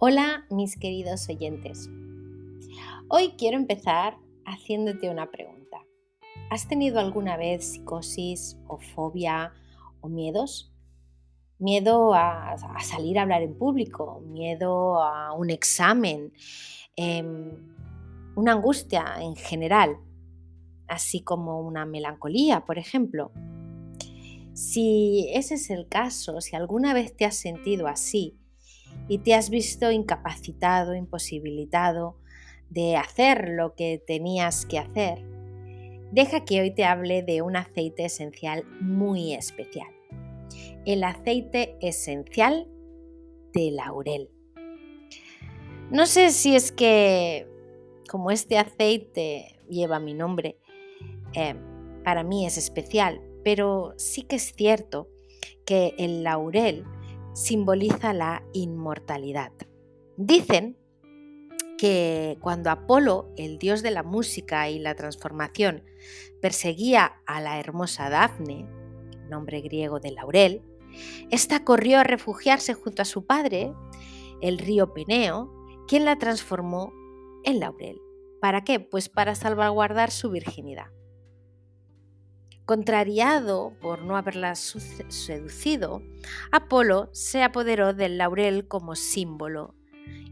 Hola mis queridos oyentes. Hoy quiero empezar haciéndote una pregunta. ¿Has tenido alguna vez psicosis o fobia o miedos? Miedo a, salir a hablar en público, miedo a un examen, em, una angustia en general, así como una melancolía, por ejemplo. Si ese es el caso, si alguna vez te has sentido así, y te has visto incapacitado, imposibilitado de hacer lo que tenías que hacer, deja que hoy te hable de un aceite esencial muy especial. El aceite esencial de laurel. No sé si es que como este aceite lleva mi nombre, eh, para mí es especial, pero sí que es cierto que el laurel simboliza la inmortalidad. Dicen que cuando Apolo, el dios de la música y la transformación, perseguía a la hermosa Dafne, nombre griego de Laurel, ésta corrió a refugiarse junto a su padre, el río Peneo, quien la transformó en Laurel. ¿Para qué? Pues para salvaguardar su virginidad. Contrariado por no haberla seducido, Apolo se apoderó del laurel como símbolo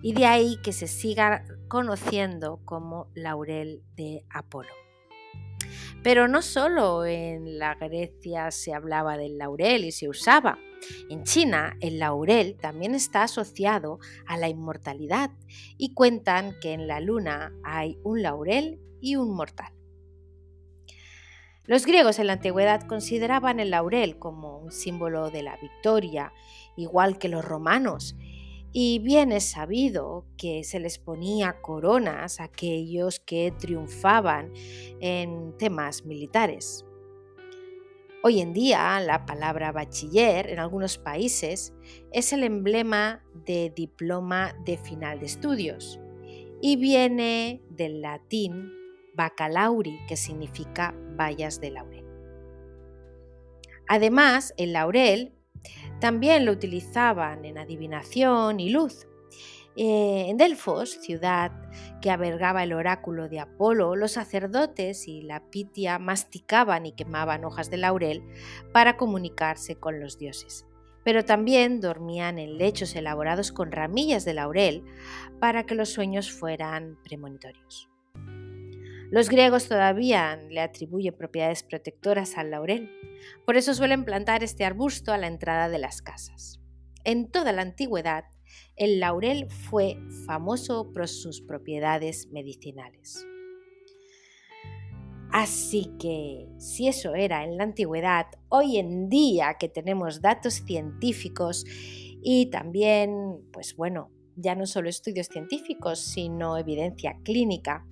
y de ahí que se siga conociendo como laurel de Apolo. Pero no solo en la Grecia se hablaba del laurel y se usaba. En China el laurel también está asociado a la inmortalidad y cuentan que en la luna hay un laurel y un mortal. Los griegos en la antigüedad consideraban el laurel como un símbolo de la victoria, igual que los romanos, y bien es sabido que se les ponía coronas a aquellos que triunfaban en temas militares. Hoy en día la palabra bachiller en algunos países es el emblema de diploma de final de estudios y viene del latín bacalauri, que significa bayas de laurel. Además, el laurel también lo utilizaban en adivinación y luz. Eh, en Delfos, ciudad que albergaba el oráculo de Apolo, los sacerdotes y la pitia masticaban y quemaban hojas de laurel para comunicarse con los dioses. Pero también dormían en lechos elaborados con ramillas de laurel para que los sueños fueran premonitorios. Los griegos todavía le atribuyen propiedades protectoras al laurel, por eso suelen plantar este arbusto a la entrada de las casas. En toda la antigüedad, el laurel fue famoso por sus propiedades medicinales. Así que, si eso era en la antigüedad, hoy en día que tenemos datos científicos y también, pues bueno, ya no solo estudios científicos, sino evidencia clínica,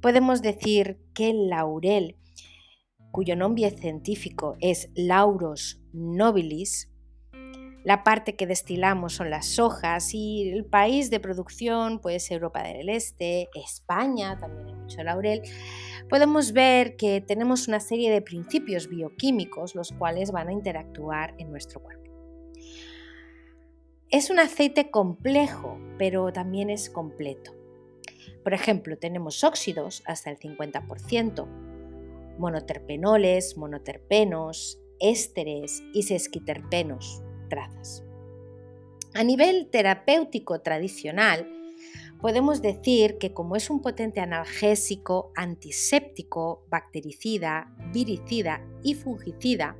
podemos decir que el laurel, cuyo nombre científico es Lauros nobilis, la parte que destilamos son las hojas y el país de producción puede ser Europa del Este, España, también hay mucho laurel. Podemos ver que tenemos una serie de principios bioquímicos los cuales van a interactuar en nuestro cuerpo. Es un aceite complejo, pero también es completo. Por ejemplo, tenemos óxidos hasta el 50%, monoterpenoles, monoterpenos, ésteres y sesquiterpenos, trazas. A nivel terapéutico tradicional, podemos decir que como es un potente analgésico, antiséptico, bactericida, viricida y fungicida,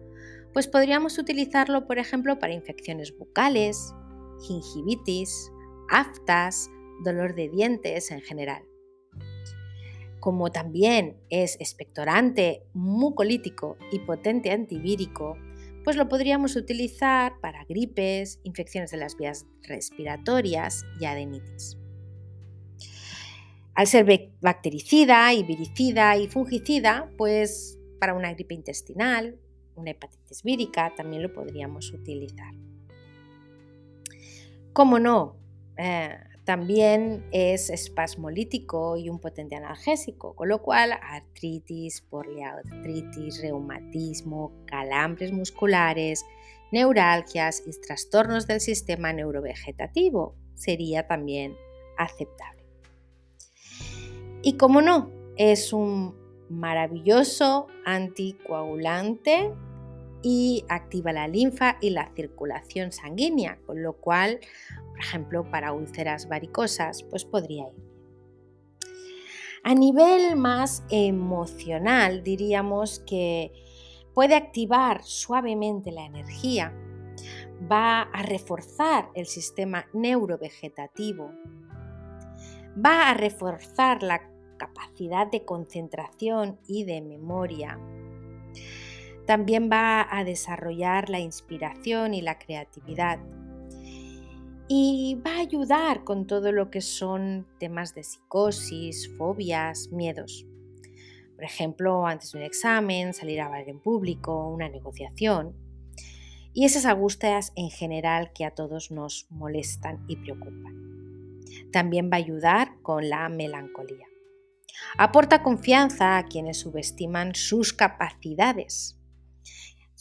pues podríamos utilizarlo, por ejemplo, para infecciones bucales, gingivitis, aftas, dolor de dientes en general. Como también es expectorante, mucolítico y potente antivírico, pues lo podríamos utilizar para gripes, infecciones de las vías respiratorias y adenitis. Al ser bactericida y viricida y fungicida, pues para una gripe intestinal, una hepatitis vírica, también lo podríamos utilizar. ¿Cómo no? Eh, también es espasmolítico y un potente analgésico, con lo cual artritis, poliartritis, reumatismo, calambres musculares, neuralgias y trastornos del sistema neurovegetativo, sería también aceptable. Y como no, es un maravilloso anticoagulante y activa la linfa y la circulación sanguínea, con lo cual, por ejemplo, para úlceras varicosas, pues podría ir. A nivel más emocional, diríamos que puede activar suavemente la energía, va a reforzar el sistema neurovegetativo, va a reforzar la capacidad de concentración y de memoria. También va a desarrollar la inspiración y la creatividad. Y va a ayudar con todo lo que son temas de psicosis, fobias, miedos. Por ejemplo, antes de un examen, salir a hablar en público, una negociación. Y esas angustias en general que a todos nos molestan y preocupan. También va a ayudar con la melancolía. Aporta confianza a quienes subestiman sus capacidades,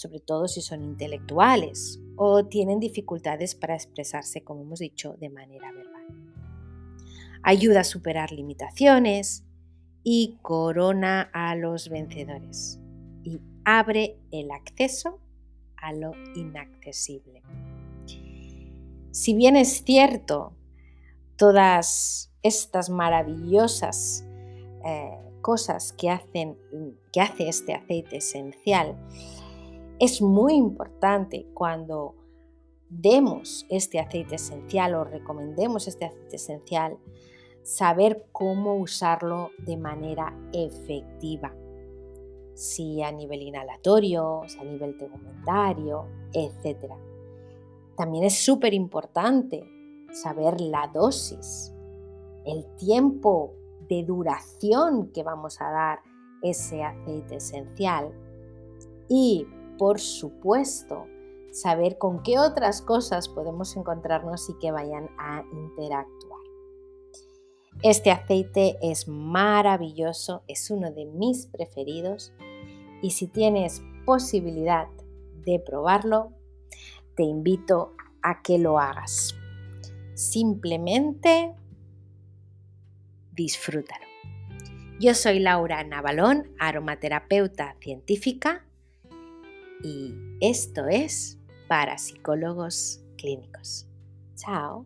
sobre todo si son intelectuales o tienen dificultades para expresarse, como hemos dicho, de manera verbal. Ayuda a superar limitaciones y corona a los vencedores y abre el acceso a lo inaccesible. Si bien es cierto, todas estas maravillosas eh, cosas que, hacen, que hace este aceite esencial, es muy importante cuando demos este aceite esencial o recomendemos este aceite esencial, saber cómo usarlo de manera efectiva. Si a nivel inhalatorio, si a nivel tegumentario, etc. También es súper importante saber la dosis, el tiempo de duración que vamos a dar ese aceite esencial y, por supuesto, saber con qué otras cosas podemos encontrarnos y que vayan a interactuar. Este aceite es maravilloso, es uno de mis preferidos y si tienes posibilidad de probarlo, te invito a que lo hagas. Simplemente disfrútalo. Yo soy Laura Navalón, aromaterapeuta científica y esto es para psicólogos clínicos. Chao.